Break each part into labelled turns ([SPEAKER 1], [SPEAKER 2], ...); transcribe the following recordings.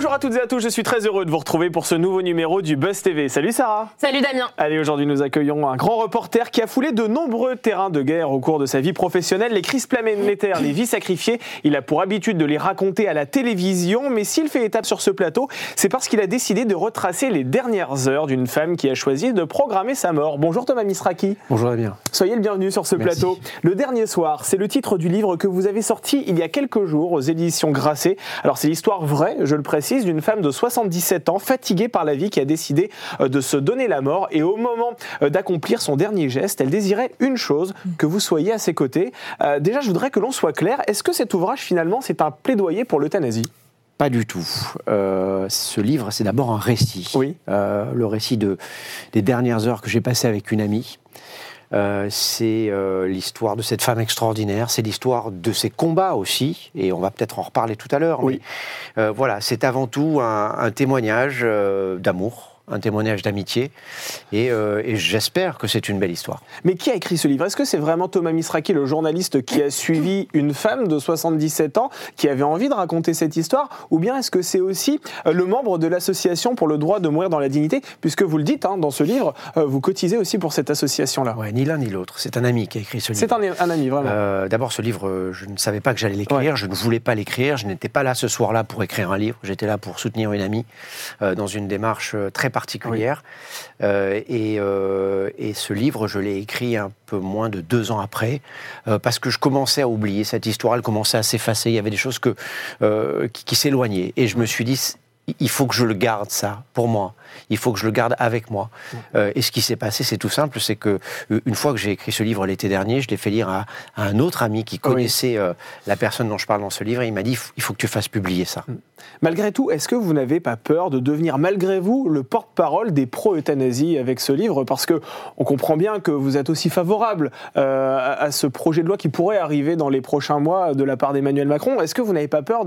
[SPEAKER 1] Bonjour à toutes et à tous, je suis très heureux de vous retrouver pour ce nouveau numéro du Buzz TV. Salut Sarah
[SPEAKER 2] Salut Damien
[SPEAKER 1] Allez, aujourd'hui nous accueillons un grand reporter qui a foulé de nombreux terrains de guerre au cours de sa vie professionnelle. Les crises planétaires, les vies sacrifiées, il a pour habitude de les raconter à la télévision, mais s'il fait étape sur ce plateau, c'est parce qu'il a décidé de retracer les dernières heures d'une femme qui a choisi de programmer sa mort. Bonjour Thomas Misraki.
[SPEAKER 3] Bonjour Damien.
[SPEAKER 1] Soyez le bienvenu sur ce
[SPEAKER 3] Merci.
[SPEAKER 1] plateau. Le dernier soir, c'est le titre du livre que vous avez sorti il y a quelques jours aux éditions Grasset. Alors c'est l'histoire vraie, je le précise, d'une femme de 77 ans fatiguée par la vie qui a décidé euh, de se donner la mort et au moment euh, d'accomplir son dernier geste, elle désirait une chose, que vous soyez à ses côtés. Euh, déjà, je voudrais que l'on soit clair, est-ce que cet ouvrage finalement c'est un plaidoyer pour l'euthanasie?
[SPEAKER 3] Pas du tout. Euh, ce livre, c'est d'abord un récit.
[SPEAKER 1] Oui.
[SPEAKER 3] Euh, le récit de, des dernières heures que j'ai passées avec une amie. Euh, c'est euh, l'histoire de cette femme extraordinaire, c'est l'histoire de ses combats aussi, et on va peut-être en reparler tout à l'heure.
[SPEAKER 1] Oui.
[SPEAKER 3] mais, euh, voilà, c'est avant tout un, un témoignage euh, d'amour, un témoignage d'amitié, et, euh, et j'espère que c'est une belle histoire.
[SPEAKER 1] Mais qui a écrit ce livre? Est-ce que c'est vraiment Thomas Misraki, le journaliste qui a suivi une femme de 77 ans qui avait envie de raconter cette histoire? Ou bien est-ce que c'est aussi euh, le membre de l'association pour le droit de mourir dans la dignité? Puisque vous le dites hein, dans ce livre, euh, vous cotisez aussi pour cette association-là.
[SPEAKER 3] Ouais, ni l'un ni l'autre. C'est un ami qui a écrit ce livre.
[SPEAKER 1] C'est un, un ami, vraiment.
[SPEAKER 3] Euh, D'abord, ce livre, je ne savais pas que j'allais l'écrire,
[SPEAKER 1] Ouais.
[SPEAKER 3] je ne voulais pas l'écrire, je n'étais pas là ce soir-là pour écrire un livre, j'étais là pour soutenir une amie euh, dans une démarche très particulière. Euh, et, euh, et ce livre, je l'ai écrit un peu moins de deux ans après, euh, parce que je commençais à oublier cette histoire, elle commençait à s'effacer, il y avait des choses que, euh, qui, qui s'éloignaient. Et je me suis dit, il faut que je le garde ça pour moi. Il faut que je le garde avec moi. Euh, et ce qui s'est passé, c'est tout simple, c'est que euh, une fois que j'ai écrit ce livre l'été dernier, je l'ai fait lire à, à un autre ami qui connaissait euh, la personne dont je parle dans ce livre. Et il m'a dit, il faut que tu fasses publier ça.
[SPEAKER 1] Malgré tout, est-ce que vous n'avez pas peur de devenir, malgré vous, le porte-parole des pro-euthanasie avec ce livre? Parce que on comprend bien que vous êtes aussi favorable euh, à, ce projet de loi qui pourrait arriver dans les prochains mois de la part d'Emmanuel Macron. Est-ce que vous n'avez pas peur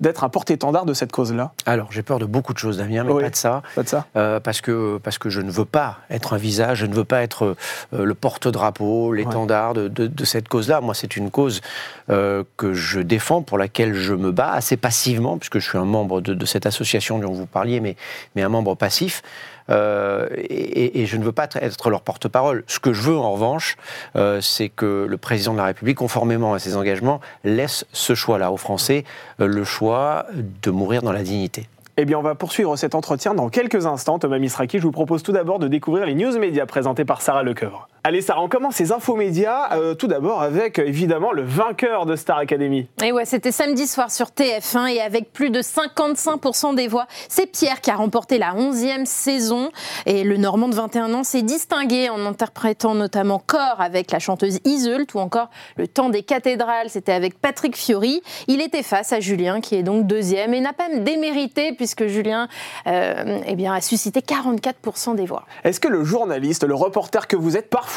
[SPEAKER 1] d'être un porte-étendard de cette cause-là?
[SPEAKER 3] Alors, j'ai peur de beaucoup de choses, Damien, mais
[SPEAKER 1] Oui.
[SPEAKER 3] pas de ça.
[SPEAKER 1] Pas de ça
[SPEAKER 3] Euh, parce, que, parce que je ne veux pas être un visage, je ne veux pas être euh, le porte-drapeau, l'étendard de, de- de cette cause-là. Moi, c'est une cause euh, que je défends, pour laquelle je me bats assez passivement, puisque je suis un membre de, de cette association dont vous parliez, mais, mais un membre passif. Euh, et, et je ne veux pas être- être leur porte-parole. Ce que je veux, en revanche, euh, c'est que le président de la République, conformément à ses engagements, laisse ce choix-là aux Français, euh, le choix de mourir dans la dignité.
[SPEAKER 1] Eh bien, on va poursuivre cet entretien dans quelques instants. Thomas Misraki, je vous propose tout d'abord de découvrir les news médias présentés par Sarah Lecoeuvre. Allez, Sarah, on commence ces infos médias euh, tout d'abord avec évidemment le vainqueur de Star Academy.
[SPEAKER 2] Et ouais, c'était samedi soir sur TF1 et avec plus de 55% des voix, c'est Pierre qui a remporté la 11e saison. Et le Normand de 21 ans s'est distingué en interprétant notamment Corps avec la chanteuse Iseult ou encore Le Temps des cathédrales, c'était avec Patrick Fiori. Il était face à Julien qui est donc deuxième et n'a pas démérité puisque Julien euh, eh bien, a suscité 44% des voix.
[SPEAKER 1] Est-ce que le journaliste, le reporter que vous êtes, parfois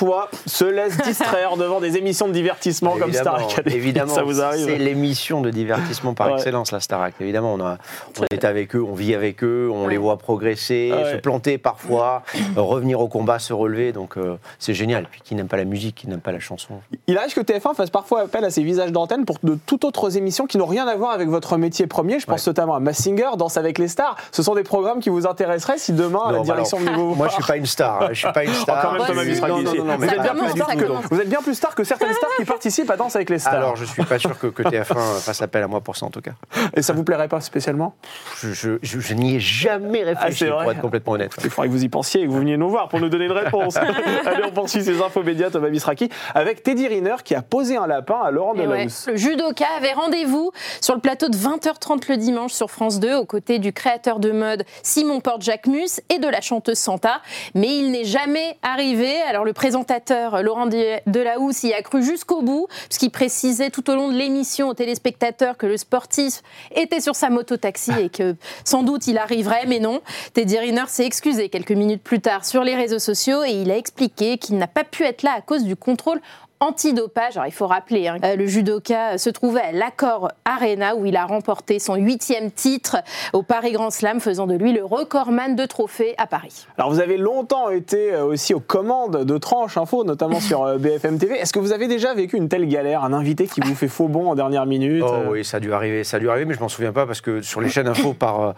[SPEAKER 1] se laisse distraire devant des émissions de divertissement comme Star Academy
[SPEAKER 3] Évidemment,
[SPEAKER 1] Ça vous arrive
[SPEAKER 3] c'est l'émission de divertissement par
[SPEAKER 1] Ouais.
[SPEAKER 3] excellence, la Starac. Évidemment, on, a, on est avec eux, on vit avec eux, on
[SPEAKER 2] Ouais.
[SPEAKER 3] les voit progresser,
[SPEAKER 1] Ouais.
[SPEAKER 3] se planter parfois, euh, revenir au combat, se relever. Donc euh, c'est génial. Puis qui n'aime pas la musique, qui n'aime pas la chanson
[SPEAKER 1] Il arrive que TF1 fasse parfois appel à ses visages d'antenne pour de toutes autres émissions qui n'ont rien à voir avec votre métier premier. Je pense notamment à Massinger, Danse avec les stars. Ce sont des programmes qui vous intéresseraient si demain la
[SPEAKER 3] Non, bah
[SPEAKER 1] direction
[SPEAKER 3] alors,
[SPEAKER 1] venait vous
[SPEAKER 3] Moi, je suis pas une star. hein. Je suis pas une star.
[SPEAKER 1] Oh, quand même,
[SPEAKER 2] Thomas
[SPEAKER 1] Thomas
[SPEAKER 2] si.
[SPEAKER 1] Misraki
[SPEAKER 3] Non, non,
[SPEAKER 1] ici.
[SPEAKER 3] Non, non,
[SPEAKER 1] vous,
[SPEAKER 3] mais
[SPEAKER 1] êtes
[SPEAKER 2] ça
[SPEAKER 1] bien plus star que,
[SPEAKER 2] commence.
[SPEAKER 1] vous êtes bien plus star que certaines stars qui participent à Danse avec les stars.
[SPEAKER 3] Alors, je suis pas sûr que, que TF1 fasse appel à moi pour ça, en tout cas.
[SPEAKER 1] Et ça vous plairait pas spécialement?
[SPEAKER 3] Je, je- je- je n'y ai jamais
[SPEAKER 1] Ah,
[SPEAKER 3] réfléchi,
[SPEAKER 1] vrai
[SPEAKER 3] pour être complètement honnête.
[SPEAKER 1] Il faudrait que vous y pensiez et que vous veniez nous voir pour nous donner une réponse. Allez, on poursuit ces infos médias, Thomas Misraki, avec Teddy Riner qui a posé un lapin à Laurent
[SPEAKER 2] ouais,
[SPEAKER 1] Delahousse.
[SPEAKER 2] le judoka avait rendez-vous sur le plateau de 20h30 le dimanche sur France 2 aux côtés du créateur de mode Simon Porte-Jacquemus et de la chanteuse Santa. Mais il n'est jamais arrivé. Alors le présentateur Laurent De- Delahousse y a cru jusqu'au bout puisqu'il précisait tout au long de l'émission aux téléspectateurs que le sportif était sur sa moto-taxi et que sans doute il arriverait, mais non. Teddy Riner s'est excusé quelques minutes plus tard sur les réseaux sociaux et il a expliqué qu'il n'a pas pu être là à cause du contrôle antidopage. Alors il faut rappeler, hein, le judoka se trouvait à l'Accord Arena où il a remporté son huitième titre au Paris Grand Slam, faisant de lui le recordman de trophées à Paris.
[SPEAKER 1] Alors vous avez longtemps été euh, aussi aux commandes de Tranche Info, notamment sur euh, BFM TV. Est-ce que vous avez déjà vécu une telle galère? Un invité qui vous fait faux bon en dernière minute
[SPEAKER 3] Oh
[SPEAKER 1] euh,
[SPEAKER 3] oui, ça a dû arriver, ça a dû arriver, mais je m'en souviens pas parce que sur les chaînes info, par,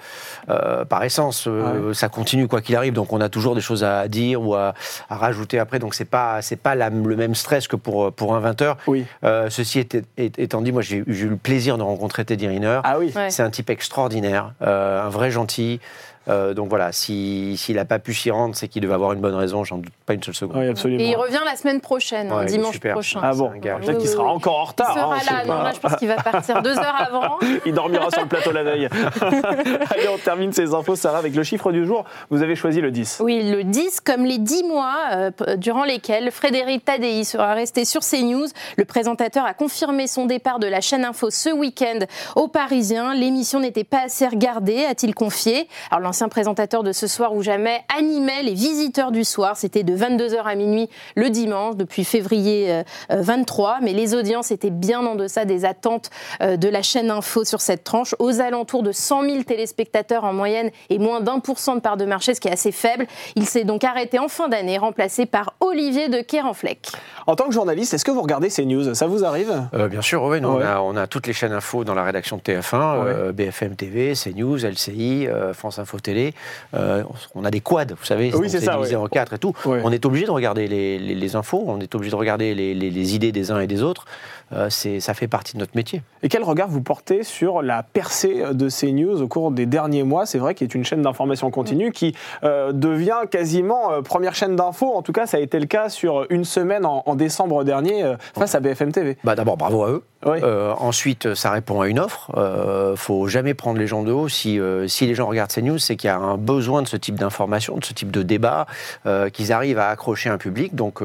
[SPEAKER 3] euh, par essence, euh, ça continue quoi qu'il arrive. Donc on a toujours des choses à dire ou à, à rajouter après. Donc c'est pas c'est pas la- le même stress que pour pour un 20 heures.
[SPEAKER 1] Oui.
[SPEAKER 3] Euh, ceci était- étant dit, moi j'ai j'ai eu le plaisir de rencontrer Teddy Riner.
[SPEAKER 1] Ah oui.
[SPEAKER 2] Ouais.
[SPEAKER 3] C'est un type extraordinaire, euh, un vrai gentil. Euh, donc voilà, si- s'il n'a pas pu s'y rendre, c'est qu'il devait avoir une bonne raison, j'en doute pas une seule seconde.
[SPEAKER 1] Oui, absolument.
[SPEAKER 2] Et il revient la semaine prochaine, hein,
[SPEAKER 3] Ouais, il
[SPEAKER 2] dimanche
[SPEAKER 3] super.
[SPEAKER 2] prochain.
[SPEAKER 1] Ah bon. Peut-être
[SPEAKER 2] Oui,
[SPEAKER 1] qu'il sera
[SPEAKER 2] oui.
[SPEAKER 1] encore en
[SPEAKER 2] Il
[SPEAKER 1] retard.
[SPEAKER 2] sera
[SPEAKER 1] hein,
[SPEAKER 2] là, non,
[SPEAKER 1] pas.
[SPEAKER 2] là je pense qu'il va partir deux heures avant.
[SPEAKER 1] Il dormira sur le plateau la veille. Allez, on termine ces infos, Sarah, avec le chiffre du jour. Vous avez choisi le 10.
[SPEAKER 2] Oui, le 10, comme les 10 mois euh, durant lesquels Frédéric Tadei sera resté sur CNews. Le présentateur a confirmé son départ de la chaîne Info ce week-end aux Parisiens. L'émission n'était pas assez regardée, a-t-il confié. Alors l'ancien présentateur de Ce soir ou jamais animait les visiteurs du soir. C'était de 22h à minuit le dimanche depuis février euh, euh, 23. Mais les audiences étaient bien en deçà des attentes euh, de la chaîne Info sur cette tranche, aux alentours de 100 000 téléspectateurs en moyenne et moins d'un pour cent de part de marché, ce qui est assez faible. Il s'est donc arrêté en fin d'année, remplacé par Olivier de Kerenfleck.
[SPEAKER 1] En tant que journaliste, est-ce que vous regardez ces news? Ça vous arrive?
[SPEAKER 3] Euh, bien sûr, oui, nous,
[SPEAKER 1] Ouais.
[SPEAKER 3] on, a, on a toutes les chaînes info dans la rédaction de TF1, euh, BFM TV, CNews, LCI, euh, France Info Télé. Euh, on a des quads, vous savez,
[SPEAKER 1] Oui, c'est
[SPEAKER 3] divisé
[SPEAKER 1] ouais.
[SPEAKER 3] en quatre et tout.
[SPEAKER 1] Ouais.
[SPEAKER 3] On est obligé de regarder les, les- les infos, on est obligé de regarder les, idées des uns et des autres. Euh, c'est, ça fait partie de notre métier.
[SPEAKER 1] Et quel regard vous portez sur la percée de CNews au cours des derniers mois? C'est vrai qu'il est une chaîne d'information continue qui euh, devient quasiment euh, première chaîne d'info. En tout cas, ça a été le cas sur une semaine en, en décembre dernier face à BFM TV.
[SPEAKER 3] Bah, d'abord, bravo à eux.
[SPEAKER 1] Oui.
[SPEAKER 3] Euh, ensuite, ça répond à une offre. Euh, faut jamais prendre les gens de haut. Si, euh, si les gens regardent ces news, c'est qu'il y a un besoin de ce type d'information, de ce type de débat, euh, qu'ils arrivent à accrocher un public. Donc,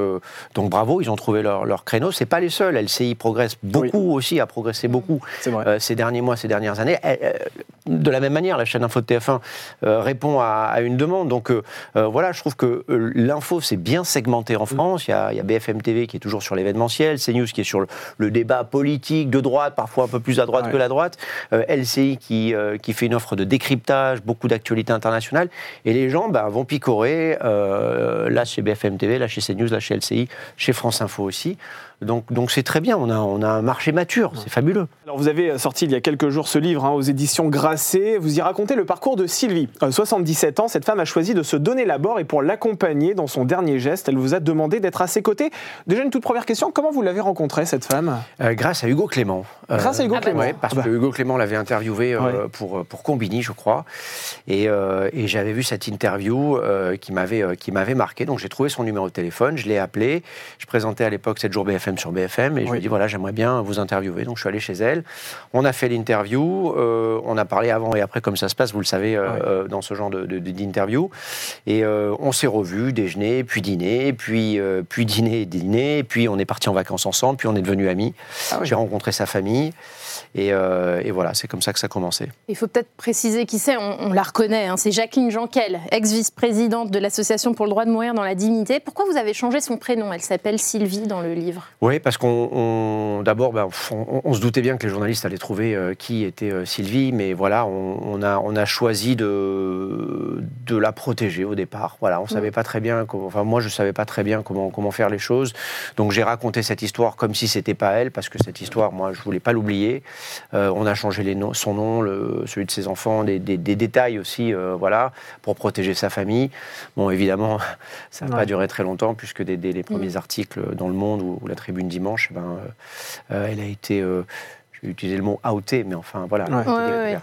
[SPEAKER 3] donc bravo, ils ont trouvé leur, leur créneau. C'est pas les seuls. LCI progresse beaucoup aussi, a progressé beaucoup
[SPEAKER 1] C'est
[SPEAKER 3] ces derniers mois, ces dernières années. De la même manière, la chaîne Info de TF1 euh, répond à, à une demande. Donc voilà, je trouve que l'info s'est bien segmenté en France. Il y, a, il y a BFM TV qui est toujours sur l'événementiel, CNews qui est sur le, le débat politique de droite, parfois un peu plus à droite
[SPEAKER 1] Ouais.
[SPEAKER 3] que la droite, euh, LCI qui, euh, qui fait une offre de décryptage, beaucoup d'actualités internationales. Et les gens bah, vont picorer euh, là chez BFM TV, là chez CNews, là chez LCI, chez France Info aussi. Donc donc c'est très bien, on a, on a un marché mature, c'est fabuleux.
[SPEAKER 1] Alors vous avez sorti il y a quelques jours ce livre hein, aux éditions Grasset. Vous y racontez le parcours de Sylvie. Euh, 77 ans, cette femme a choisi de se donner la mort et pour l'accompagner dans son dernier geste, elle vous a demandé d'être à ses côtés. Déjà une toute première question, comment vous l'avez rencontrée cette femme?
[SPEAKER 3] Euh, grâce à Hugo Clément. Euh,
[SPEAKER 1] Grâce à Hugo
[SPEAKER 2] Ah bah
[SPEAKER 1] Clément.
[SPEAKER 3] Ouais, parce
[SPEAKER 1] Bah,
[SPEAKER 3] que Hugo Clément l'avait interviewé euh,
[SPEAKER 1] Ouais.
[SPEAKER 3] pour, pour Combini, je crois. Et, euh, et j'avais vu cette interview euh, qui m'avait euh, qui m'avait marqué. Donc j'ai trouvé son numéro de téléphone, je l'ai appelé. Je présentais à l'époque 7 jours BFM sur BFM et je
[SPEAKER 1] Oui.
[SPEAKER 3] lui ai dit voilà, j'aimerais bien vous interviewer. Donc je suis allé chez elle. On a fait l'interview. euh, on a parlé avant et après, comme ça se passe, vous le savez, euh, euh, dans ce genre de- de- d'interview. Et euh, on s'est revus, déjeuner, puis dîner, puis, euh, puis dîner et dîner. Puis on est parti en vacances ensemble, puis on est devenus amis.
[SPEAKER 1] Ah oui.
[SPEAKER 3] J'ai rencontré sa famille. Et, euh, et voilà, c'est comme ça que ça a commencé.
[SPEAKER 2] Il faut peut-être préciser qui c'est, on, on la reconnaît, hein, c'est Jacqueline Janquel, ex-vice-présidente de l'Association pour le droit de mourir dans la dignité. Pourquoi vous avez changé son prénom? Elle s'appelle Sylvie dans le livre.
[SPEAKER 3] Oui, parce qu'on on- d'abord, ben, on, on se doutait bien que les journalistes allaient trouver euh, qui était euh, Sylvie, mais voilà, on, on a, on a choisi de, de la protéger au départ. Voilà, on savait pas très bien, comment- enfin moi je savais pas très bien comment, comment faire les choses, donc j'ai raconté cette histoire comme si c'était pas elle, parce que cette histoire, moi, je voulais pas l'oublier. Euh, on a changé les noms, son nom, le, celui de ses enfants, des, des- des détails aussi, voilà, pour protéger sa famille. Bon, évidemment, ça n'a
[SPEAKER 1] Ouais.
[SPEAKER 3] pas duré très longtemps, puisque dès, dès les premiers articles dans Le Monde ou, ou la Tribune Dimanche, eh ben, euh, euh, elle a été, euh, je vais utiliser le mot outée, mais enfin voilà,
[SPEAKER 1] Ouais.
[SPEAKER 2] Ouais, ouais.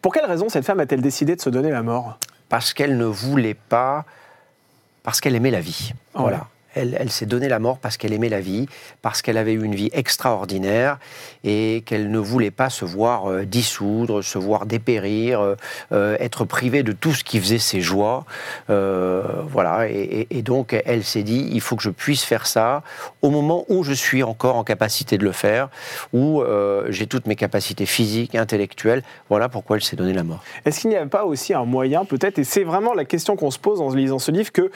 [SPEAKER 1] Pour quelle raison cette femme a-t-elle décidé de se donner la mort?
[SPEAKER 3] Parce qu'elle ne voulait pas, parce qu'elle aimait la vie. Voilà. Elle, s'est donné la mort parce qu'elle aimait la vie, parce qu'elle avait eu une vie extraordinaire et qu'elle ne voulait pas se voir euh, dissoudre, se voir dépérir, euh, euh, être privée de tout ce qui faisait ses joies. Voilà. Et, donc, elle s'est dit il faut que je puisse faire ça au moment où je suis encore en capacité de le faire, où j'ai toutes mes capacités physiques, intellectuelles. Voilà pourquoi elle s'est donné la mort.
[SPEAKER 1] Est-ce qu'il n'y a pas aussi un moyen, peut-être, et c'est vraiment la question qu'on se pose en lisant ce livre, que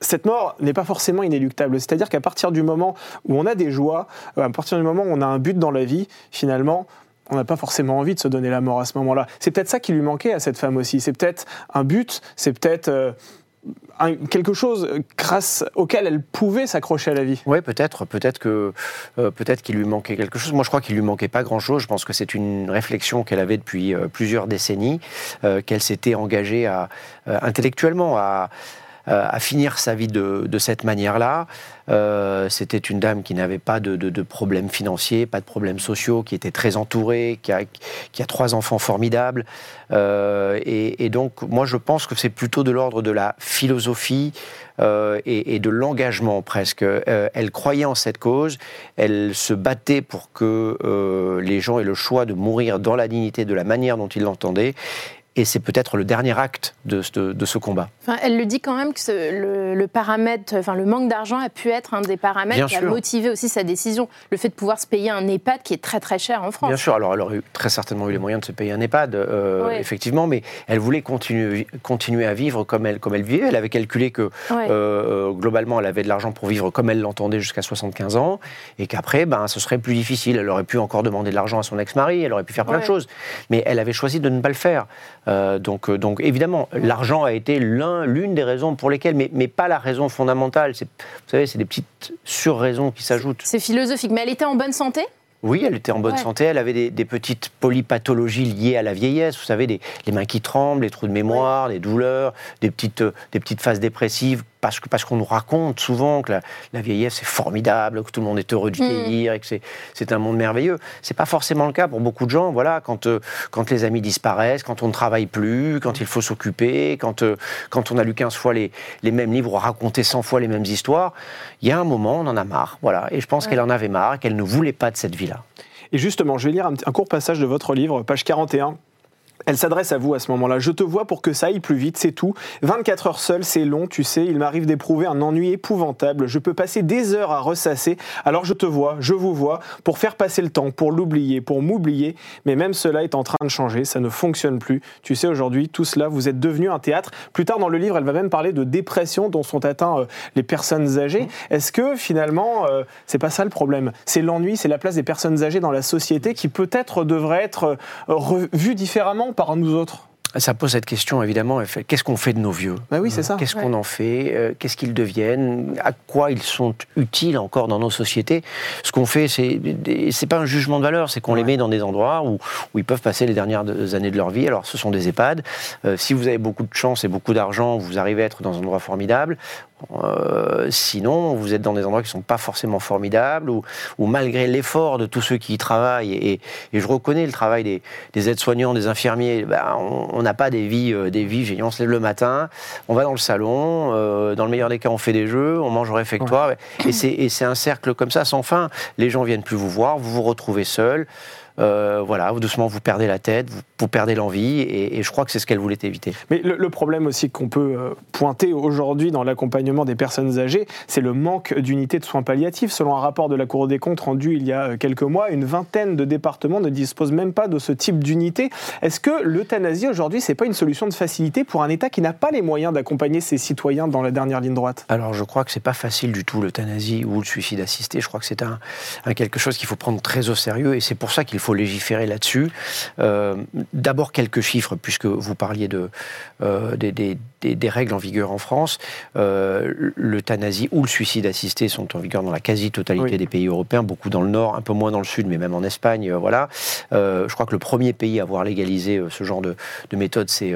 [SPEAKER 1] cette mort n'est pas forcément C'est-à-dire qu'à partir du moment où on a des joies, euh, à partir du moment où on a un but dans la vie, finalement, on n'a pas forcément envie de se donner la mort à ce moment-là. C'est peut-être ça qui lui manquait à cette femme aussi. C'est peut-être un but, c'est peut-être euh, quelque chose grâce auquel elle pouvait s'accrocher à la vie.
[SPEAKER 3] Oui, peut-être, peut-être que euh, peut-être qu'il lui manquait quelque chose. Moi, je crois qu'il lui manquait pas grand-chose. Je pense que c'est une réflexion qu'elle avait depuis plusieurs décennies, qu'elle s'était engagée à intellectuellement à à finir sa vie de, cette manière-là. Euh, C'était une dame qui n'avait pas de, problèmes financiers, pas de problèmes sociaux, qui était très entourée, qui a, trois enfants formidables. Euh, et, donc, moi, je pense que c'est plutôt de l'ordre de la philosophie euh, et, de l'engagement presque. Euh, elle croyait en cette cause, elle se battait pour que euh, les gens aient le choix de mourir dans la dignité de la manière dont ils l'entendaient. Et c'est peut-être le dernier acte de, ce- de ce combat.
[SPEAKER 2] Enfin, elle le dit quand même que ce- le, le paramètre, enfin le manque d'argent a pu être un des paramètres
[SPEAKER 3] Bien
[SPEAKER 2] qui a motivé aussi sa décision. Le fait de pouvoir se payer un EHPAD qui est très très cher en France.
[SPEAKER 3] Bien sûr, alors elle aurait eu- très certainement eu les moyens de se payer un EHPAD, euh,
[SPEAKER 2] Ouais.
[SPEAKER 3] effectivement, mais elle voulait continuer, continuer à vivre comme elle, comme elle vivait. Elle avait calculé que
[SPEAKER 2] Ouais.
[SPEAKER 3] euh, globalement, elle avait de l'argent pour vivre comme elle l'entendait jusqu'à 75 ans, et qu'après, ben, ce serait plus difficile. Elle aurait pu encore demander de l'argent à son ex-mari, elle aurait pu faire plein de choses, mais elle avait choisi de ne pas le faire. Euh, donc, euh, donc, évidemment, l'argent a été l'un, l'une des raisons pour lesquelles, mais, mais pas la raison fondamentale. C'est- Vous savez, c'est des petites sur-raisons qui s'ajoutent.
[SPEAKER 2] C'est philosophique. Mais elle était en bonne santé?
[SPEAKER 3] Oui, elle était en bonne
[SPEAKER 2] Ouais.
[SPEAKER 3] santé. Elle avait des, des petites polypathologies liées à la vieillesse. Vous savez, des, les mains qui tremblent, les trous de mémoire, des douleurs, des petites, euh, des petites phases dépressives. Parce que parce qu'on nous raconte souvent que la, la vieillesse c'est formidable, que tout le monde est heureux de
[SPEAKER 2] Mm.
[SPEAKER 3] vieillir et que c'est, c'est un monde merveilleux. C'est pas forcément le cas pour beaucoup de gens. Voilà, quand euh, quand les amis disparaissent, quand on ne travaille plus, quand il faut s'occuper, quand euh, quand on a lu 15 fois les, les mêmes livres, raconté 100 fois les mêmes histoires, il y a un moment on en a marre. Voilà, et je pense
[SPEAKER 2] Ouais.
[SPEAKER 3] qu'elle en avait marre, qu'elle ne voulait pas de cette vie-là.
[SPEAKER 1] Et justement, je vais lire un court passage de votre livre, page 41. Elle s'adresse à vous à ce moment-là. Je te vois pour que ça aille plus vite, c'est tout. 24 heures seule, c'est long, tu sais. Il m'arrive d'éprouver un ennui épouvantable. Je peux passer des heures à ressasser. Alors je te vois, je vous vois, pour faire passer le temps, pour l'oublier, pour m'oublier. Mais même cela est en train de changer, ça ne fonctionne plus. Tu sais, aujourd'hui, tout cela, vous êtes devenu un théâtre. Plus tard dans le livre, elle va même parler de dépression dont sont atteints euh, les personnes âgées. Est-ce que finalement, euh, c'est pas ça le problème? C'est l'ennui, c'est la place des personnes âgées dans la société qui peut-être devrait être euh, revue différemment? Par nous autres
[SPEAKER 3] Ça pose cette question, évidemment. Qu'est-ce qu'on fait de nos vieux
[SPEAKER 1] Bah oui, c'est ça.
[SPEAKER 3] Qu'est-ce
[SPEAKER 2] Ouais.
[SPEAKER 3] qu'on en fait Euh, Qu'est-ce qu'ils deviennent À quoi ils sont utiles encore dans nos sociétés Ce qu'on fait, c'est c'est pas un jugement de valeur, c'est qu'on les met dans des endroits où, où ils peuvent passer les dernières de- années de leur vie. Alors, ce sont des EHPAD. Euh, si vous avez beaucoup de chance et beaucoup d'argent, vous arrivez à être dans un endroit formidable. Euh, sinon, vous êtes dans des endroits qui ne sont pas forcément formidables, ou, malgré l'effort de tous ceux qui y travaillent, et, et je reconnais le travail des, des aides-soignants, des infirmiers, ben, on n'a pas des vies, euh, des vies géniales. On se lève le matin, on va dans le salon, euh, dans le meilleur des cas, on fait des jeux, on mange au réfectoire, et c'est- et c'est un cercle comme ça sans fin. Les gens viennent plus vous voir, vous vous retrouvez seul. Euh, voilà, doucement vous perdez la tête, vous, vous perdez l'envie, et, et je crois que c'est ce qu'elle voulait éviter.
[SPEAKER 1] Mais le, le problème aussi qu'on peut euh, pointer aujourd'hui dans l'accompagnement des personnes âgées, c'est le manque d'unités de soins palliatifs. Selon un rapport de la Cour des comptes rendu il y a euh, quelques mois, une vingtaine de départements ne disposent même pas de ce type d'unité. Est-ce que l'euthanasie aujourd'hui, c'est pas une solution de facilité pour un État qui n'a pas les moyens d'accompagner ses citoyens dans la dernière ligne droite?
[SPEAKER 3] Alors, je crois que c'est pas facile du tout l'euthanasie ou le suicide assisté. Je crois que c'est un, un quelque chose qu'il faut prendre très au sérieux et c'est pour ça qu'il faut légiférer là-dessus. Euh, D'abord quelques chiffres puisque vous parliez de euh, des, des- des- des règles en vigueur en France. Euh, L'euthanasie ou le suicide assisté sont en vigueur dans la quasi-totalité
[SPEAKER 1] Oui.
[SPEAKER 3] des pays européens, beaucoup dans le nord, un peu moins dans le sud, mais même en Espagne. euh, voilà. Euh, je crois que le premier pays à avoir légalisé ce genre de, de méthode, c'est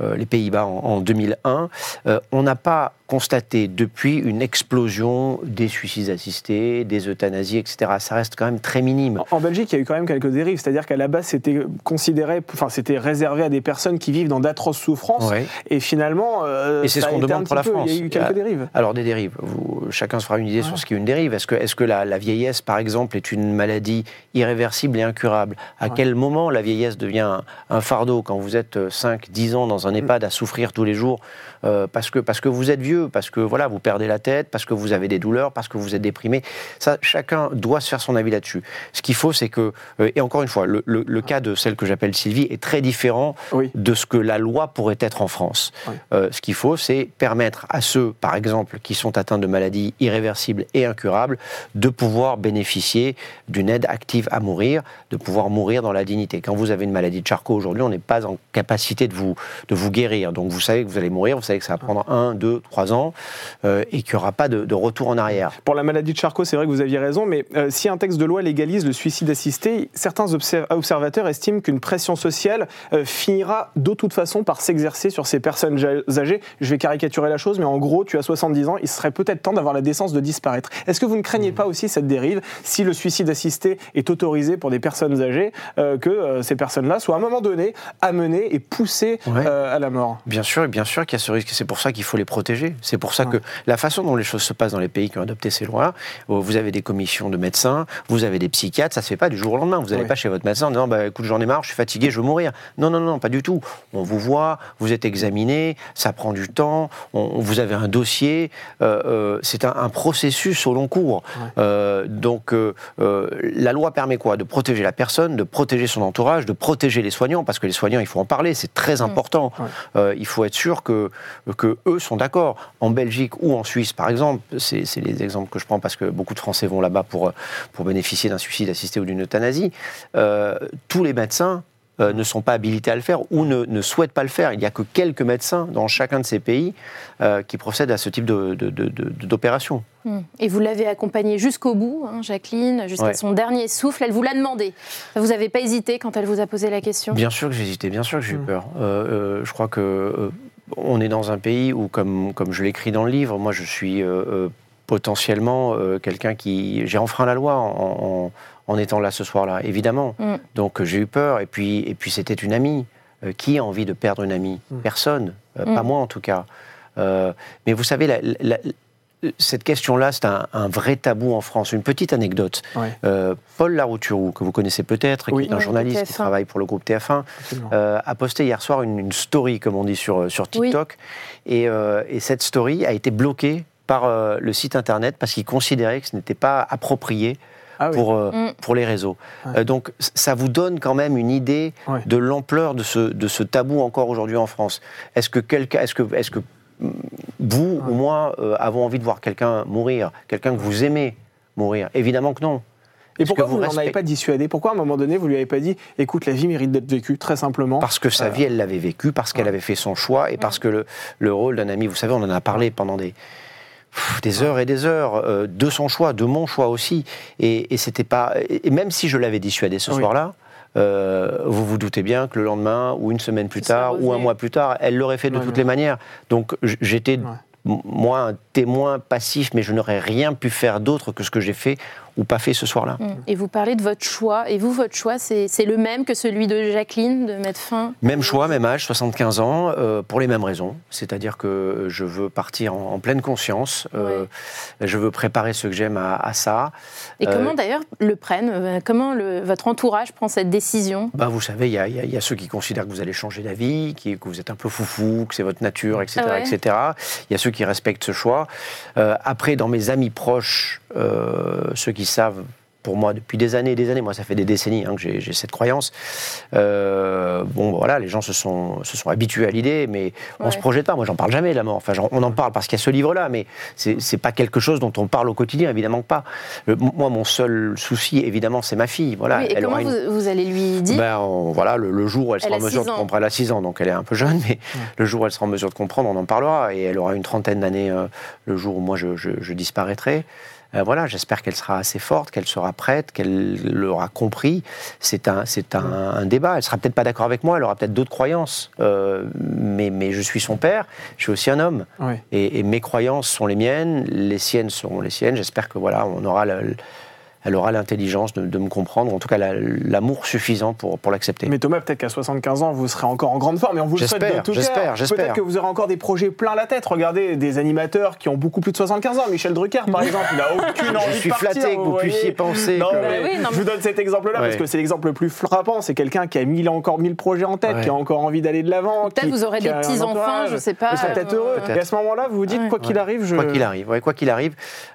[SPEAKER 3] les Pays-Bas en, en 2001. Euh, on n'a pas constaté depuis une explosion des suicides assistés, des euthanasies, etc. Ça reste quand même très minime.
[SPEAKER 1] En- En Belgique, il y a eu quand même quelques dérives, c'est-à-dire qu'à la base, c'était considéré, enfin, c'était réservé à des personnes qui vivent dans d'atroces souffrances,
[SPEAKER 3] Ouais.
[SPEAKER 1] et finalement, euh,
[SPEAKER 3] Et c'est ce qu'on demande pour la
[SPEAKER 1] peu-
[SPEAKER 3] France.
[SPEAKER 1] Il y a eu quelques
[SPEAKER 3] Ah.
[SPEAKER 1] dérives.
[SPEAKER 3] Alors des dérives, Vous- chacun se fera une idée sur ce qu'est une dérive. Est-ce que, est que la, la vieillesse, par exemple, est une maladie irréversible et incurable? À
[SPEAKER 1] Ouais.
[SPEAKER 3] quel moment la vieillesse devient un, un fardeau Quand vous êtes 5, 10 ans dans un EHPAD à souffrir tous les jours? Euh, parce, que, parce que vous êtes vieux, parce que voilà, vous perdez la tête, parce que vous avez des douleurs, parce que vous êtes déprimé. Ça, chacun doit se faire son avis là-dessus. Ce qu'il faut, c'est que, euh, et encore une fois, le, le- le cas de celle que j'appelle Sylvie est très différent
[SPEAKER 1] Oui.
[SPEAKER 3] de ce que la loi pourrait être en France.
[SPEAKER 1] Oui.
[SPEAKER 3] Euh, ce qu'il faut, c'est permettre à ceux, par exemple, qui sont atteints de maladies irréversibles et incurables, de pouvoir bénéficier d'une aide active à mourir, de pouvoir mourir dans la dignité. Quand vous avez une maladie de Charcot aujourd'hui, on n'est pas en capacité de vous, de vous guérir. Donc vous savez que vous allez mourir, vous savez que ça va prendre un, deux, trois ans euh, et qu'il n'y aura pas de, retour en arrière.
[SPEAKER 1] Pour la maladie de Charcot, c'est vrai que vous aviez raison, mais euh, si un texte de loi légalise le suicide assisté, certains obser- observateurs estiment qu'une pression sociale finira de toute façon par s'exercer sur ces personnes âgées. Je vais caricaturer la chose, mais en gros, tu as 70 ans, il serait peut-être temps d'avoir la décence de disparaître. Est-ce que vous ne craignez pas aussi cette dérive, si le suicide assisté est autorisé pour des personnes âgées, euh, que euh, ces personnes-là soient à un moment donné amenées et poussées
[SPEAKER 3] Ouais.
[SPEAKER 1] euh, à la mort?
[SPEAKER 3] Bien sûr, et bien sûr qu'il y a ce risque. C'est pour ça qu'il faut les protéger. C'est pour ça
[SPEAKER 1] Ouais.
[SPEAKER 3] que la façon dont les choses se passent dans les pays qui ont adopté ces lois, vous avez des commissions de médecins, vous avez des psychiatres, ça se fait pas du jour au lendemain. Vous n'allez
[SPEAKER 1] Ouais.
[SPEAKER 3] pas chez votre médecin en disant bah, écoute, j'en ai marre, je suis fatigué, je veux mourir. Non, non, non, pas du tout. On vous voit, vous êtes examiné, ça prend du temps, on- vous avez un dossier, euh, euh, c'est un, un processus au long cours. Euh, donc la loi permet quoi? De protéger la personne, de protéger son entourage, de protéger les soignants, parce que les soignants, il faut en parler, c'est très important.
[SPEAKER 1] Ouais.
[SPEAKER 3] Euh, il faut être sûr que, que eux sont d'accord. En Belgique ou en Suisse, par exemple, c'est les exemples que je prends parce que beaucoup de Français vont là-bas pour, pour bénéficier d'un suicide assisté ou d'une euthanasie. Tous les médecins euh, ne sont pas habilités à le faire ou ne, ne souhaitent pas le faire. Il n'y a que quelques médecins dans chacun de ces pays euh, qui procèdent à ce type de- de- de- de- d'opération.
[SPEAKER 2] Hmm. Et vous l'avez accompagnée jusqu'au bout, hein, Jacqueline, jusqu'à
[SPEAKER 3] Ouais.
[SPEAKER 2] son dernier souffle. Elle vous l'a demandé. Vous n'avez pas hésité quand elle vous a posé la question?
[SPEAKER 3] Bien sûr que j'ai hésité, bien sûr que j'ai eu
[SPEAKER 1] Mm.
[SPEAKER 3] peur. Euh, euh, je crois que euh, on est dans un pays où, comme, comme je l'écris dans le livre, moi je suis potentiellement euh, quelqu'un qui. J'ai enfreint la loi en, en- en étant là ce soir-là, évidemment.
[SPEAKER 2] Mm.
[SPEAKER 3] Donc euh, j'ai eu peur, et puis, et puis c'était une amie. Euh, qui a envie de perdre une amie
[SPEAKER 1] Mm.
[SPEAKER 3] Personne, Euh,
[SPEAKER 2] Mm.
[SPEAKER 3] pas moi en tout cas. Euh, mais vous savez, la- la- la- cette question-là, c'est un, un vrai tabou en France. Une petite anecdote.
[SPEAKER 1] Ouais.
[SPEAKER 3] Euh, Paul Larouturou, que vous connaissez peut-être,
[SPEAKER 1] Oui.
[SPEAKER 3] qui est un
[SPEAKER 2] Oui,
[SPEAKER 3] journaliste qui
[SPEAKER 2] TF1.
[SPEAKER 3] travaille pour le groupe TF1,
[SPEAKER 1] Absolument.
[SPEAKER 3] euh, a posté hier soir une, une story, comme on dit sur, sur TikTok. Et, euh, et cette story a été bloquée par euh, le site internet parce qu'il considérait que ce n'était pas approprié
[SPEAKER 1] Ah oui.
[SPEAKER 3] pour, euh,
[SPEAKER 2] Mm.
[SPEAKER 3] pour les réseaux.
[SPEAKER 1] Ouais.
[SPEAKER 3] Euh, donc ça vous donne quand même une idée
[SPEAKER 1] Ouais.
[SPEAKER 3] de l'ampleur de ce, de ce tabou encore aujourd'hui en France. Est-ce que quelqu'un, est-ce que, est-ce que mm, vous ou moi euh, avons envie de voir quelqu'un mourir, quelqu'un que vous aimez mourir? Évidemment que non.
[SPEAKER 1] Et pourquoi vous
[SPEAKER 3] vous
[SPEAKER 1] n'en avez pas dissuadé? Pourquoi à un moment donné, vous lui avez pas dit écoute, la vie mérite d'être vécue, très simplement?
[SPEAKER 3] Parce que sa
[SPEAKER 1] Euh,
[SPEAKER 3] vie, elle l'avait vécue, parce qu'elle
[SPEAKER 1] ouais.
[SPEAKER 3] avait fait son choix et parce que le, le rôle d'un ami, vous savez, on en a parlé pendant des, des heures et des heures, euh, de son choix, de mon choix aussi. Et, et c'était pas. Et même si je l'avais dissuadé ce
[SPEAKER 1] Oui.
[SPEAKER 3] soir-là, euh, vous vous doutez bien que le lendemain, ou une semaine plus tard, ou un mois plus tard, elle l'aurait fait de
[SPEAKER 1] Ouais,
[SPEAKER 3] toutes les manières. Donc j'étais.
[SPEAKER 1] Ouais.
[SPEAKER 3] Moi, un témoin passif, mais je n'aurais rien pu faire d'autre que ce que j'ai fait ou pas fait ce soir-là.
[SPEAKER 2] Hmm. Et vous parlez de votre choix. Et vous, votre choix, c'est le même que celui de Jacqueline, de mettre fin
[SPEAKER 3] Même choix, même âge, 75 ans, euh, pour les mêmes raisons. C'est-à-dire que je veux partir en, en pleine conscience. euh, Je veux préparer ceux que j'aime à, à ça.
[SPEAKER 2] Et
[SPEAKER 3] Euh,
[SPEAKER 2] comment d'ailleurs le prennent Comment le- votre entourage prend cette décision?
[SPEAKER 3] Ben, vous savez, il y, y y a ceux qui considèrent que vous allez changer d'avis, que vous êtes un peu foufou, que c'est votre nature, etc.
[SPEAKER 2] Ah ouais.
[SPEAKER 3] etc. Il y a ceux qui respectent ce choix. Euh, après, dans mes amis proches, euh, ceux qui savent pour moi depuis des années et des années, moi ça fait des décennies hein, que j'ai j'ai cette croyance. Euh, bon voilà, les gens se sont, se sont habitués à l'idée, mais on
[SPEAKER 2] Ouais.
[SPEAKER 3] se projette pas. Moi j'en parle jamais de la mort. Enfin j'en- on en parle parce qu'il y a ce livre-là, mais c'est pas quelque chose dont on parle au quotidien, évidemment que pas. Le- moi mon seul souci, évidemment, c'est ma fille. Voilà,
[SPEAKER 2] Oui, Et
[SPEAKER 3] elle
[SPEAKER 2] comment
[SPEAKER 3] aura une-
[SPEAKER 2] vous, vous allez lui dire
[SPEAKER 3] ben, on- voilà, le, le jour où elle sera
[SPEAKER 2] Elle
[SPEAKER 3] en mesure de comprendre, elle a 6 ans, donc elle est un peu jeune, mais le jour où elle sera en mesure de comprendre, on en parlera, et elle aura une trentaine d'années euh, le jour où moi je, je- je disparaîtrai. Euh, voilà, j'espère qu'elle sera assez forte, qu'elle sera prête, qu'elle l'aura compris. C'est un, c'est un, un débat. Elle sera peut-être pas d'accord avec moi, elle aura peut-être d'autres croyances, Euh, mais, mais je suis son père, je suis aussi un homme, et mes croyances sont les miennes, les siennes seront les siennes. J'espère que voilà, on aura le- elle aura l'intelligence de, de me comprendre, en tout cas la- l'amour suffisant pour, pour l'accepter.
[SPEAKER 1] Mais Thomas, peut-être qu'à 75 ans, vous serez encore en grande forme et on vous le souhaite de
[SPEAKER 3] J'espère,
[SPEAKER 1] tout
[SPEAKER 3] j'espère, j'espère.
[SPEAKER 1] Peut-être que vous aurez encore des projets plein la tête. Regardez des animateurs qui ont beaucoup plus de 75 ans. Michel Drucker, par exemple, il n'a aucune envie
[SPEAKER 3] Je suis
[SPEAKER 1] de partir.
[SPEAKER 3] flatté que vous
[SPEAKER 1] voyez.
[SPEAKER 3] puissiez penser
[SPEAKER 1] Non,
[SPEAKER 3] que-
[SPEAKER 1] mais
[SPEAKER 2] Bah oui, non,
[SPEAKER 1] je vous donne cet exemple-là parce que c'est l'exemple le plus frappant. C'est quelqu'un qui a mille, encore mille projets en tête,
[SPEAKER 3] Ouais.
[SPEAKER 1] qui a encore envie d'aller de l'avant.
[SPEAKER 2] Peut-être
[SPEAKER 1] qui-
[SPEAKER 2] vous aurez des petits-enfants, je sais pas,
[SPEAKER 1] Vous serez peut-être
[SPEAKER 2] euh,
[SPEAKER 1] heureux. Et à ce moment-là, vous vous dites, quoi qu'il arrive, je.
[SPEAKER 3] Quoi qu'il arrive, quoi qu'il arrive.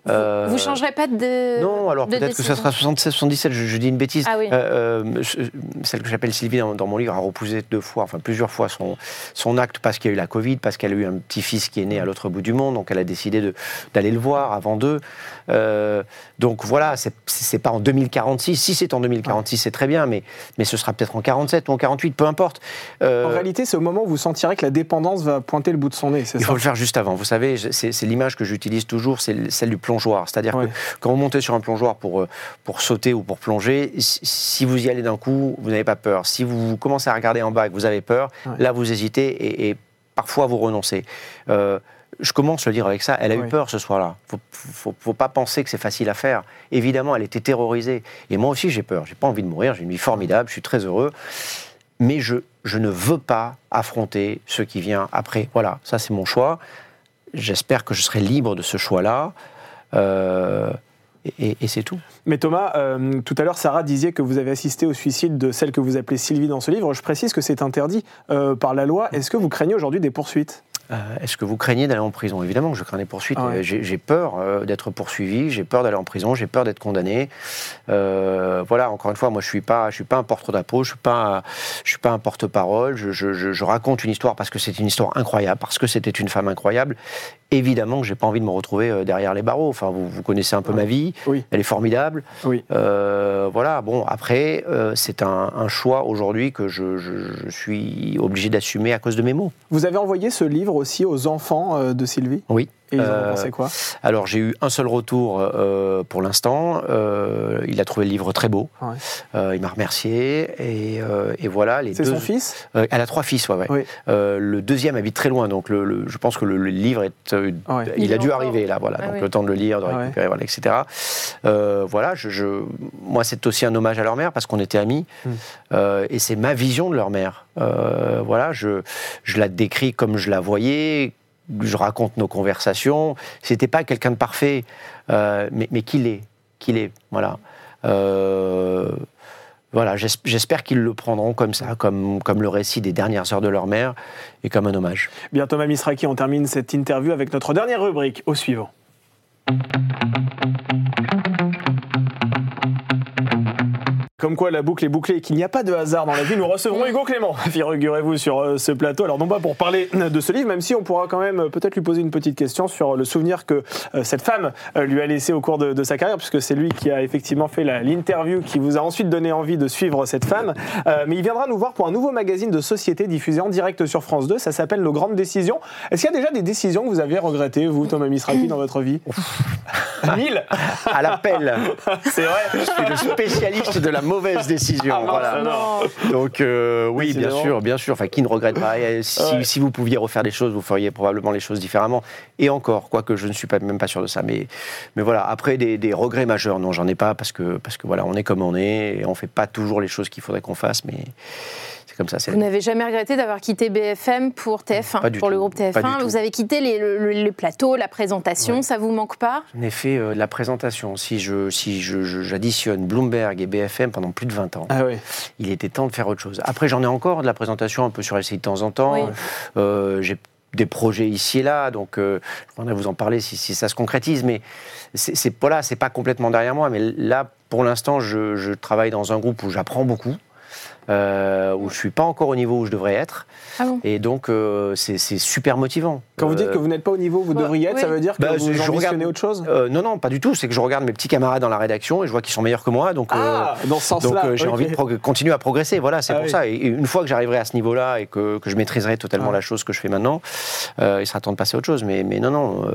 [SPEAKER 3] euh,
[SPEAKER 2] Vous changerez pas de,
[SPEAKER 3] Non, alors
[SPEAKER 2] de
[SPEAKER 3] peut-être que ça sera 76, 77, je, je dis une bêtise.
[SPEAKER 2] Ah oui.
[SPEAKER 3] Euh, euh, ce- celle que j'appelle Sylvie dans, dans mon livre a repoussé deux fois, enfin plusieurs fois son, son acte parce qu'il y a eu la Covid, parce qu'elle a eu un petit-fils qui est né à l'autre bout du monde, donc elle a décidé d'aller le voir avant d'eux. Euh, donc voilà, c'est- pas en 2046. Si c'est en 2046, c'est très bien, mais, mais ce sera peut-être en 47 ou en 48, peu importe. Euh,
[SPEAKER 1] En réalité, c'est au moment où vous sentirez que la dépendance va pointer le bout de son nez, c'est
[SPEAKER 3] il
[SPEAKER 1] ça
[SPEAKER 3] faut le faire juste avant. Vous savez, c'est c'est l'image que j'utilise toujours, c'est celle du plongeoir. C'est-à-dire
[SPEAKER 1] Ouais.
[SPEAKER 3] que quand vous montez sur un plongeoir pour, euh, pour sauter ou pour plonger, si- vous y allez d'un coup, vous n'avez pas peur. Si vous commencez à regarder en bas et que vous avez peur,
[SPEAKER 1] Ouais.
[SPEAKER 3] là vous hésitez et, et parfois vous renoncez. Euh, je commence le dire avec ça. Elle a
[SPEAKER 1] Oui.
[SPEAKER 3] eu peur ce soir-là. Faut, faut, faut pas penser que c'est facile à faire. Évidemment, elle était terrorisée. Et moi aussi, j'ai peur. J'ai pas envie de mourir. J'ai une vie formidable. Je suis très heureux. Mais je, je ne veux pas affronter ce qui vient après. Voilà, ça c'est mon choix. J'espère que je serai libre de ce choix-là. Euh, et c'est tout.
[SPEAKER 1] Mais Thomas, euh, tout à l'heure, Sarah disait que vous avez assisté au suicide de celle que vous appelez Sylvie dans ce livre. Je précise que c'est interdit euh, par la loi. Est-ce que vous craignez aujourd'hui des poursuites?
[SPEAKER 3] Euh, Est-ce que vous craignez d'aller en prison? Évidemment que je crains des poursuites.
[SPEAKER 1] Ah ouais.
[SPEAKER 3] Euh, J'ai peur euh, d'être poursuivi, j'ai peur d'aller en prison, j'ai peur d'être condamné. Euh, voilà, encore une fois, moi je suis pas, je suis pas un porte-drapeau, je suis pas, je suis pas un porte-parole. Je, je- je- je raconte une histoire parce que c'est une histoire incroyable, parce que c'était une femme incroyable. Évidemment que j'ai pas envie de me retrouver derrière les barreaux. Enfin, vous, vous connaissez un peu ma vie.
[SPEAKER 1] Oui.
[SPEAKER 3] Elle est formidable.
[SPEAKER 1] Oui.
[SPEAKER 3] Voilà, bon, après, c'est un, un choix aujourd'hui que je suis obligé d'assumer à cause de mes mots.
[SPEAKER 1] Vous avez envoyé ce livre aussi aux enfants euh, de Sylvie?
[SPEAKER 3] Oui.
[SPEAKER 1] Et ils en ont
[SPEAKER 3] Euh,
[SPEAKER 1] pensé quoi?
[SPEAKER 3] Alors j'ai eu un seul retour euh, pour l'instant. Euh, il a trouvé le livre très beau.
[SPEAKER 1] Ouais.
[SPEAKER 3] Euh, il m'a remercié et, euh, et voilà les
[SPEAKER 1] C'est son fils?
[SPEAKER 3] Euh, elle a trois fils, ouais. ouais.
[SPEAKER 1] Oui.
[SPEAKER 3] Euh, le deuxième habite très loin, donc le, le- je pense que le, le livre est, euh,
[SPEAKER 1] Ouais.
[SPEAKER 3] il,
[SPEAKER 2] Il
[SPEAKER 3] a dû
[SPEAKER 2] encore-
[SPEAKER 3] arriver là, voilà.
[SPEAKER 2] Ah
[SPEAKER 3] donc
[SPEAKER 2] oui.
[SPEAKER 3] le temps de le lire, de
[SPEAKER 1] Ah ouais.
[SPEAKER 3] récupérer, voilà, etc. Euh, voilà, je, je- moi c'est aussi un hommage à leur mère parce qu'on était amis
[SPEAKER 1] Hmm.
[SPEAKER 3] Euh, et c'est ma vision de leur mère. Euh, voilà, je, je la décris comme je la voyais. Je raconte nos conversations. C'était pas quelqu'un de parfait, euh, mais, mais qu'il est, qu'il est, voilà. Euh, voilà, j'es- j'espère qu'ils le prendront comme ça, comme, comme le récit des dernières heures de leur mère et comme un hommage.
[SPEAKER 1] Bien, Thomas Misraki, on termine cette interview avec notre dernière rubrique, au suivant. Comme quoi la boucle est bouclée et qu'il n'y a pas de hasard dans la vie, nous recevrons Hugo Clément, figurez-vous, sur euh, ce plateau. Alors non pas pour parler de ce livre, même si on pourra quand même euh, peut-être lui poser une petite question sur le souvenir que euh, cette femme euh, lui a laissé au cours de, de sa carrière, puisque c'est lui qui a effectivement fait l'interview qui vous a ensuite donné envie de suivre cette femme. Euh, mais il viendra nous voir pour un nouveau magazine de société diffusé en direct sur France 2. Ça s'appelle Nos Grandes Décisions. Est-ce qu'il y a déjà des décisions que vous avez regrettées, vous, Thomas Misraki, dans votre vie? Mille
[SPEAKER 3] À l'appel,
[SPEAKER 1] C'est vrai
[SPEAKER 3] je suis le spécialiste de la mauvaise décision.
[SPEAKER 1] Ah,
[SPEAKER 3] voilà. Donc euh, oui, bien sûr, bien sûr. Enfin, qui ne regrette pas si,
[SPEAKER 1] Ouais.
[SPEAKER 3] si vous pouviez refaire des choses, vous feriez probablement les choses différemment. Et encore, quoique je ne suis pas, même pas sûr de ça. Mais, mais voilà, après des, des regrets majeurs, non, j'en ai pas parce que, parce que voilà, on est comme on est et on fait pas toujours les choses qu'il faudrait qu'on fasse, mais c'est comme ça. c'est
[SPEAKER 2] Vous n'avez jamais regretté d'avoir quitté BFM pour TF1,
[SPEAKER 3] Pas du
[SPEAKER 2] pour le groupe
[SPEAKER 3] Pas du
[SPEAKER 2] TF1.
[SPEAKER 3] tout.
[SPEAKER 2] Vous avez quitté les, le, plateau, la présentation,
[SPEAKER 3] Ouais.
[SPEAKER 2] ça vous manque pas?
[SPEAKER 3] Ai fait euh, la présentation. Si je, si je, je- j'additionne Bloomberg et BFM pendant plus de 20 ans,
[SPEAKER 1] Ah
[SPEAKER 3] il était temps de faire autre chose. Après, j'en ai encore de la présentation un peu sur LCI de temps en temps.
[SPEAKER 2] Oui.
[SPEAKER 3] Euh, j'ai des projets ici et là, donc euh, je pourrais vous en parler si, si ça se concrétise. Mais c'est, c'est, voilà, c'est pas complètement derrière moi. Mais là, pour l'instant, je, je travaille dans un groupe où j'apprends beaucoup. Euh, où je suis pas encore au niveau où je devrais être,
[SPEAKER 2] Ah bon
[SPEAKER 3] et donc euh, c'est, super motivant.
[SPEAKER 1] Quand vous dites que vous n'êtes pas au niveau où vous devriez être, ça veut dire que
[SPEAKER 3] Bah,
[SPEAKER 1] vous
[SPEAKER 3] je- regarde-
[SPEAKER 1] autre chose?
[SPEAKER 3] Euh, non, non, pas du tout. C'est que je regarde mes petits camarades dans la rédaction et je vois qu'ils sont meilleurs que moi, donc.
[SPEAKER 1] Ah, dans ce
[SPEAKER 3] donc
[SPEAKER 1] sens-là.
[SPEAKER 3] euh, j'ai envie de continuer à progresser, voilà, c'est
[SPEAKER 1] Ah
[SPEAKER 3] pour
[SPEAKER 1] oui.
[SPEAKER 3] ça. Et et une fois que j'arriverai à ce niveau-là et que, que je maîtriserai totalement
[SPEAKER 1] Ah.
[SPEAKER 3] la chose que je fais maintenant, euh, il sera temps de passer à autre chose. Mais, mais non, non, euh,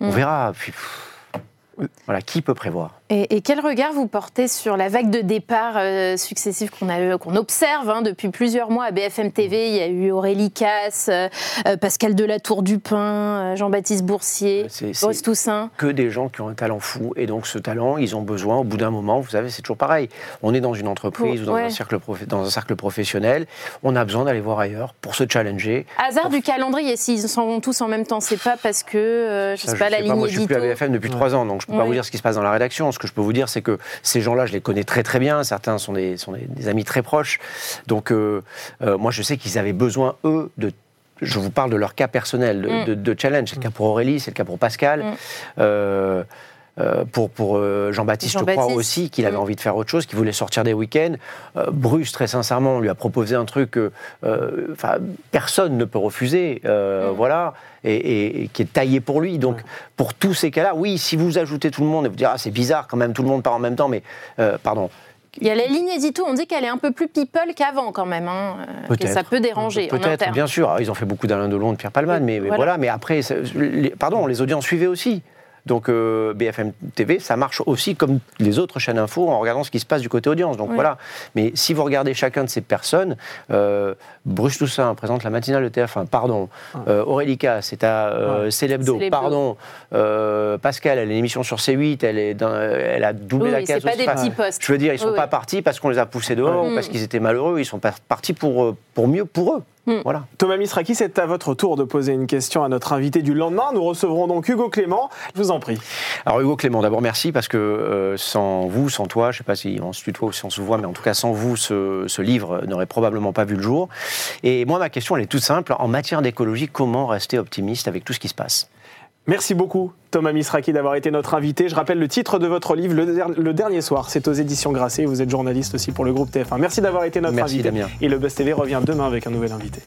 [SPEAKER 3] on
[SPEAKER 2] Mm.
[SPEAKER 3] verra. Puis, pff, voilà, qui peut prévoir?
[SPEAKER 2] Et, et quel regard vous portez sur la vague de départ euh, successifs qu'on a eu- qu'on observe hein, depuis plusieurs mois à BFM TV Il y a eu Aurélie Casse, euh, euh, Pascal Delatour-Dupin, euh, Jean-Baptiste Boursier, Boris Toussaint.
[SPEAKER 3] que des gens qui ont un talent fou. Et donc, ce talent, ils ont besoin, au bout d'un moment, vous savez, c'est toujours pareil. On est dans une entreprise
[SPEAKER 2] Pour-
[SPEAKER 3] ou dans,
[SPEAKER 2] ouais.
[SPEAKER 3] un cercle dans un cercle professionnel. On a besoin d'aller voir ailleurs pour se challenger.
[SPEAKER 2] Hasard du calendrier, s'ils s'en vont tous en même temps, c'est pas parce que, euh, je
[SPEAKER 3] Ça,
[SPEAKER 2] sais pas, la
[SPEAKER 3] sais
[SPEAKER 2] ligne
[SPEAKER 3] Moi, je suis plus à. BFM depuis trois ans, donc je peux pas vous dire ce qui se passe dans la rédaction. Ce que je peux vous dire, c'est que ces gens-là, je les connais très très bien. Certains sont des, sont des, des amis très proches. Donc, euh, euh, moi, je sais qu'ils avaient besoin, eux, de. Je vous parle de leur cas personnel, de,
[SPEAKER 2] Mm.
[SPEAKER 3] de- de challenge. C'est le cas pour Aurélie, c'est le cas pour Pascal.
[SPEAKER 2] Mm.
[SPEAKER 3] Euh, euh, pour, pour euh, Jean-Baptiste, je crois aussi, qu'il avait
[SPEAKER 2] Mm.
[SPEAKER 3] envie de faire autre chose, qu'il voulait sortir des week-ends. Euh, Bruce, très sincèrement, lui a proposé un truc que personne ne peut refuser,
[SPEAKER 2] Mm.
[SPEAKER 3] voilà, et, et- et qui est taillé pour lui. Donc, pour tous ces cas-là, oui, si vous ajoutez tout le monde et vous direz, ah, c'est bizarre quand même, tout le monde part en même temps, mais, pardon,
[SPEAKER 2] Il y a la ligne édito, on dit qu'elle est un peu plus people qu'avant quand même, hein, que ça peut déranger
[SPEAKER 3] Peut-être, bien sûr. Alors, ils ont fait beaucoup d'Alain Delon, de Pierre Palmade, mais mais
[SPEAKER 2] Voilà.
[SPEAKER 3] Mais après, les- pardon, les audiences suivaient aussi. Donc euh, BFM TV, ça marche aussi comme les autres chaînes info en regardant ce qui se passe du côté audience. Donc
[SPEAKER 2] Oui.
[SPEAKER 3] voilà. Mais si vous regardez chacun de ces personnes, euh, Bruce Toussaint présente la matinale de TF1, pardon. Euh, Aurélica, c'est à euh, Célébdo, pardon. Euh, Pascal, elle a une émission sur C8, elle, est dans- elle a doublé
[SPEAKER 2] Oui,
[SPEAKER 3] la case.
[SPEAKER 2] pas des petits postes.
[SPEAKER 3] Je veux dire, ils sont
[SPEAKER 2] Oui,
[SPEAKER 3] pas partis parce qu'on les a poussés dehors ou parce qu'ils étaient malheureux, ils sont partis pour, euh, pour mieux pour eux.
[SPEAKER 2] Mm.
[SPEAKER 3] Voilà.
[SPEAKER 1] Thomas Misraki, c'est à votre tour de poser une question à notre invité du lendemain. Nous recevrons donc Hugo Clément. Je vous en prie.
[SPEAKER 3] Alors Hugo Clément, d'abord merci parce que euh, sans vous, sans toi, je ne sais pas si on se tutoie ou si on se voit, mais en tout cas sans vous, ce, ce livre n'aurait probablement pas vu le jour. Et moi, ma question, elle est toute simple. En matière d'écologie, comment rester optimiste avec tout ce qui se passe?
[SPEAKER 1] Merci beaucoup, Thomas Misraki, d'avoir été notre invité. Je rappelle le titre de votre livre, Le, Der- Le Dernier Soir. C'est aux éditions Grasset. Vous êtes journaliste aussi pour le groupe TF1. Merci d'avoir été notre
[SPEAKER 3] Merci,
[SPEAKER 1] invité.
[SPEAKER 3] Damien.
[SPEAKER 1] Et le Buzz TV revient demain avec un nouvel invité.